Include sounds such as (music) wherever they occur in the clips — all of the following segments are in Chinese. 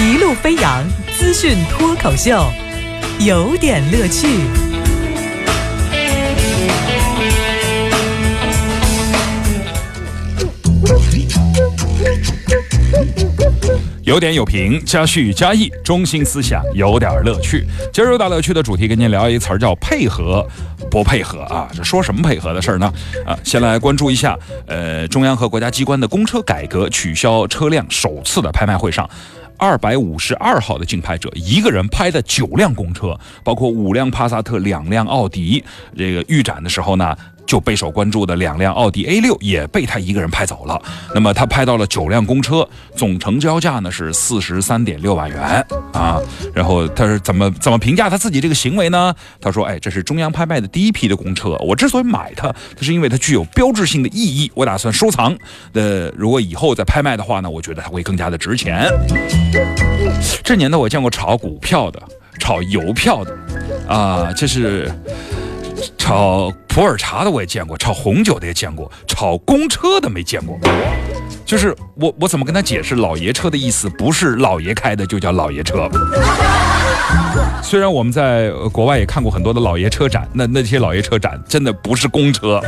一路飞扬资讯脱口秀，有点乐趣。有点有评，加叙加意，中心思想有点乐趣。今儿有点乐趣的主题，跟您聊一词儿叫配合，不配合啊？这说什么配合的事儿呢？啊，先来关注一下，呃，中央和国家机关的公车改革取消车辆首次的拍卖会上。二百五十二号的竞拍者，一个人拍的九辆公车，包括五辆帕萨特、两辆奥迪。这个预展的时候呢，就备受关注的两辆奥迪 A 六也被他一个人拍走了。那么他拍到了九辆公车，总成交价呢是四十三点六万元啊。然后他是怎么怎么评价他自己这个行为呢？他说：“哎，这是中央拍卖的第一批的公车，我之所以买它，它是因为它具有标志性的意义，我打算收藏。呃，如果以后再拍卖的话呢，我觉得它会更加的值钱。”这年头我见过炒股票的，炒邮票的，啊，这是炒普洱茶的我也见过，炒红酒的也见过，炒公车的没见过。就是我我怎么跟他解释老爷车的意思？不是老爷开的就叫老爷车。(laughs) 虽然我们在国外也看过很多的老爷车展，那那些老爷车展真的不是公车。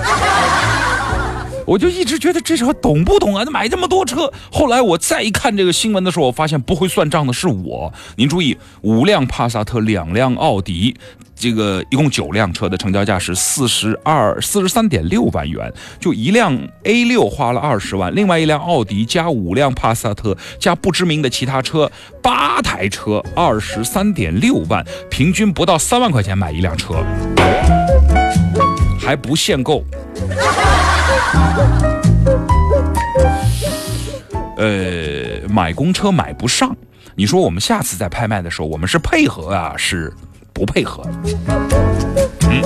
我就一直觉得这车懂不懂啊？他买这么多车，后来我再一看这个新闻的时候，我发现不会算账的是我。您注意，五辆帕萨特，两辆奥迪，这个一共九辆车的成交价是四十二四十三点六万元，就一辆 A 六花了二十万，另外一辆奥迪加五辆帕萨特加不知名的其他车，八台车二十三点六万，平均不到三万块钱买一辆车，还不限购。呃，买公车买不上，你说我们下次在拍卖的时候，我们是配合啊，是不配合？嗯，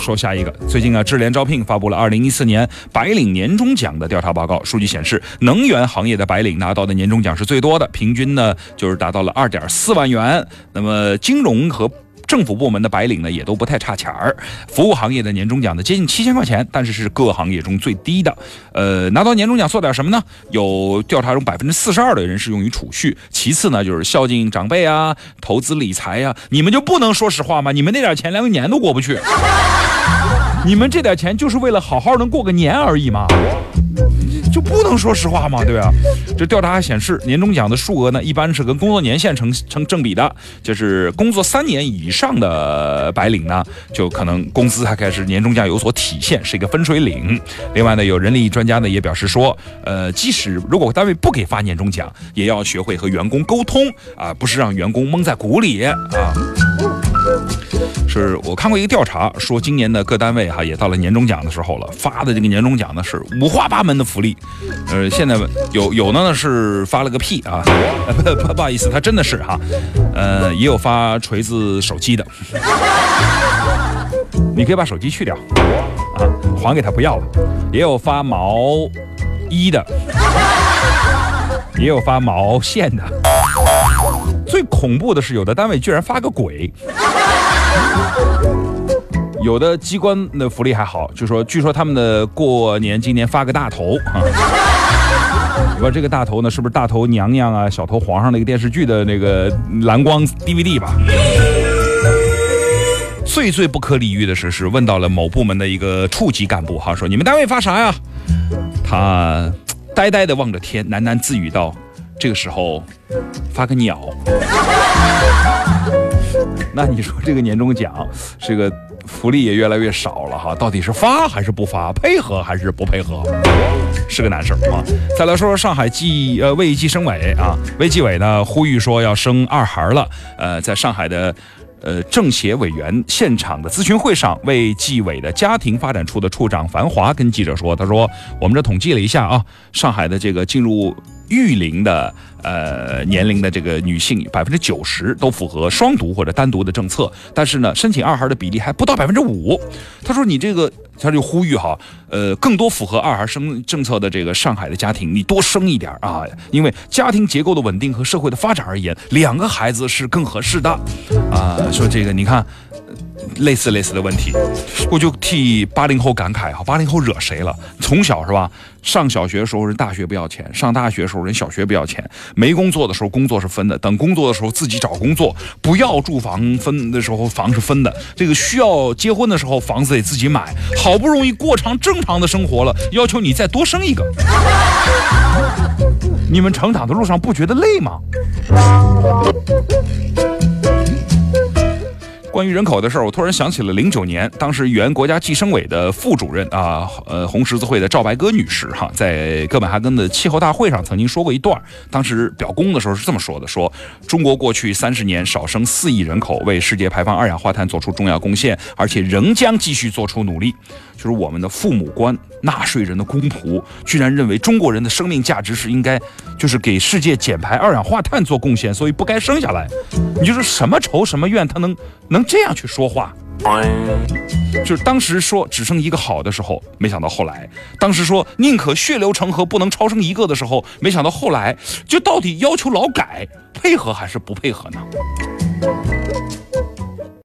说下一个，最近啊，智联招聘发布了二零一四年白领年终奖的调查报告，数据显示，能源行业的白领拿到的年终奖是最多的，平均呢就是达到了二点四万元。那么金融和政府部门的白领呢，也都不太差钱儿。服务行业的年终奖呢，接近七千块钱，但是是各行业中最低的。呃，拿到年终奖做点什么呢？有调查中百分之四十二的人是用于储蓄，其次呢就是孝敬长辈啊，投资理财呀。你们就不能说实话吗？你们那点钱连个年都过不去，你们这点钱就是为了好好能过个年而已吗？就不能说实话吗？对吧？这调查还显示，年终奖的数额呢，一般是跟工作年限成成正比的。就是工作三年以上的白领呢，就可能工资还开始年终奖有所体现，是一个分水岭。另外呢，有人力专家呢也表示说，呃，即使如果单位不给发年终奖，也要学会和员工沟通啊，不是让员工蒙在鼓里啊。是我看过一个调查，说今年的各单位哈也到了年终奖的时候了，发的这个年终奖呢是五花八门的福利，呃，现在有有的呢是发了个屁啊，不 (laughs) 不不好意思，他真的是哈，呃，也有发锤子手机的，你可以把手机去掉啊，还给他不要了，也有发毛衣的，也有发毛线的，最恐怖的是有的单位居然发个鬼。(laughs) 有的机关的福利还好，就说据说他们的过年今年发个大头 (laughs) 啊，你说这个大头呢，是不是大头娘娘啊、小头皇上那个电视剧的那个蓝光 DVD 吧？最最不可理喻的是，是问到了某部门的一个处级干部哈，说你们单位发啥呀？他呆呆的望着天，喃喃自语道：“这个时候发个鸟。(laughs) ”那你说这个年终奖，这个福利也越来越少了哈，到底是发还是不发，配合还是不配合，是个难事儿啊。再来说说上海计呃卫计生委啊，卫计委呢呼吁说要生二孩了，呃，在上海的。呃，政协委员现场的咨询会上，卫计委的家庭发展处的处长樊华跟记者说：“他说，我们这统计了一下啊，上海的这个进入育龄的呃年龄的这个女性，百分之九十都符合双独或者单独的政策，但是呢，申请二孩的比例还不到百分之五。他说，你这个。”他就呼吁哈，呃，更多符合二孩生政策的这个上海的家庭，你多生一点啊，因为家庭结构的稳定和社会的发展而言，两个孩子是更合适的啊。说这个，你看，类似类似的问题，我就替八零后感慨哈，八零后惹谁了？从小是吧？上小学的时候人大学不要钱，上大学的时候人小学不要钱，没工作的时候工作是分的，等工作的时候自己找工作，不要住房分的时候房是分的，这个需要结婚的时候房子得自己买，好不容易过上正常的生活了，要求你再多生一个，你们成长的路上不觉得累吗？关于人口的事儿，我突然想起了零九年，当时原国家计生委的副主任啊，呃，红十字会的赵白鸽女士哈，在哥本哈根的气候大会上曾经说过一段，当时表功的时候是这么说的：说中国过去三十年少生四亿人口，为世界排放二氧化碳做出重要贡献，而且仍将继续做出努力。就是我们的父母官、纳税人的公仆，居然认为中国人的生命价值是应该，就是给世界减排二氧化碳做贡献，所以不该生下来。你就是什么仇什么怨，他能能这样去说话？就是当时说只生一个好的时候，没想到后来；当时说宁可血流成河，不能超生一个的时候，没想到后来就到底要求劳改，配合还是不配合呢？